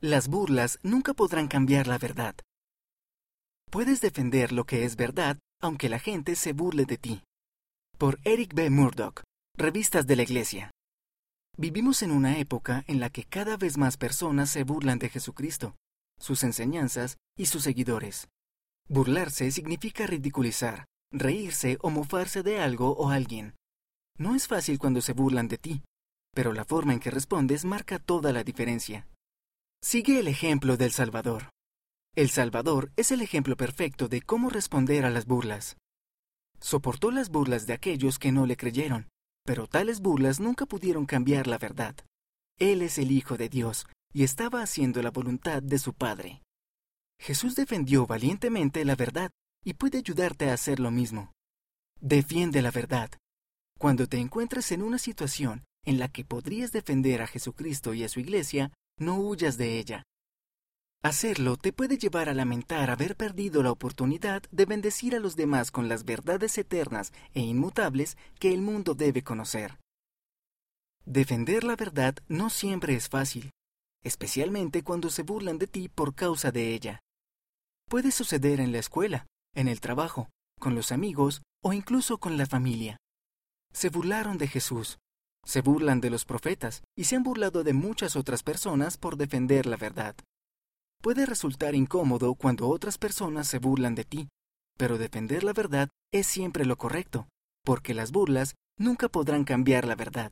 Las burlas nunca podrán cambiar la verdad. Puedes defender lo que es verdad aunque la gente se burle de ti. Por Eric B. Murdoch, Revistas de la Iglesia. Vivimos en una época en la que cada vez más personas se burlan de Jesucristo, sus enseñanzas y sus seguidores. Burlarse significa ridiculizar, reírse o mofarse de algo o alguien. No es fácil cuando se burlan de ti, pero la forma en que respondes marca toda la diferencia. Sigue el ejemplo del Salvador. El Salvador es el ejemplo perfecto de cómo responder a las burlas. Soportó las burlas de aquellos que no le creyeron, pero tales burlas nunca pudieron cambiar la verdad. Él es el Hijo de Dios y estaba haciendo la voluntad de su Padre. Jesús defendió valientemente la verdad y puede ayudarte a hacer lo mismo. Defiende la verdad. Cuando te encuentres en una situación en la que podrías defender a Jesucristo y a su iglesia, no huyas de ella. Hacerlo te puede llevar a lamentar haber perdido la oportunidad de bendecir a los demás con las verdades eternas e inmutables que el mundo debe conocer. Defender la verdad no siempre es fácil, especialmente cuando se burlan de ti por causa de ella. Puede suceder en la escuela, en el trabajo, con los amigos o incluso con la familia. Se burlaron de Jesús, se burlan de los profetas y se han burlado de muchas otras personas por defender la verdad. Puede resultar incómodo cuando otras personas se burlan de ti, pero defender la verdad es siempre lo correcto, porque las burlas nunca podrán cambiar la verdad.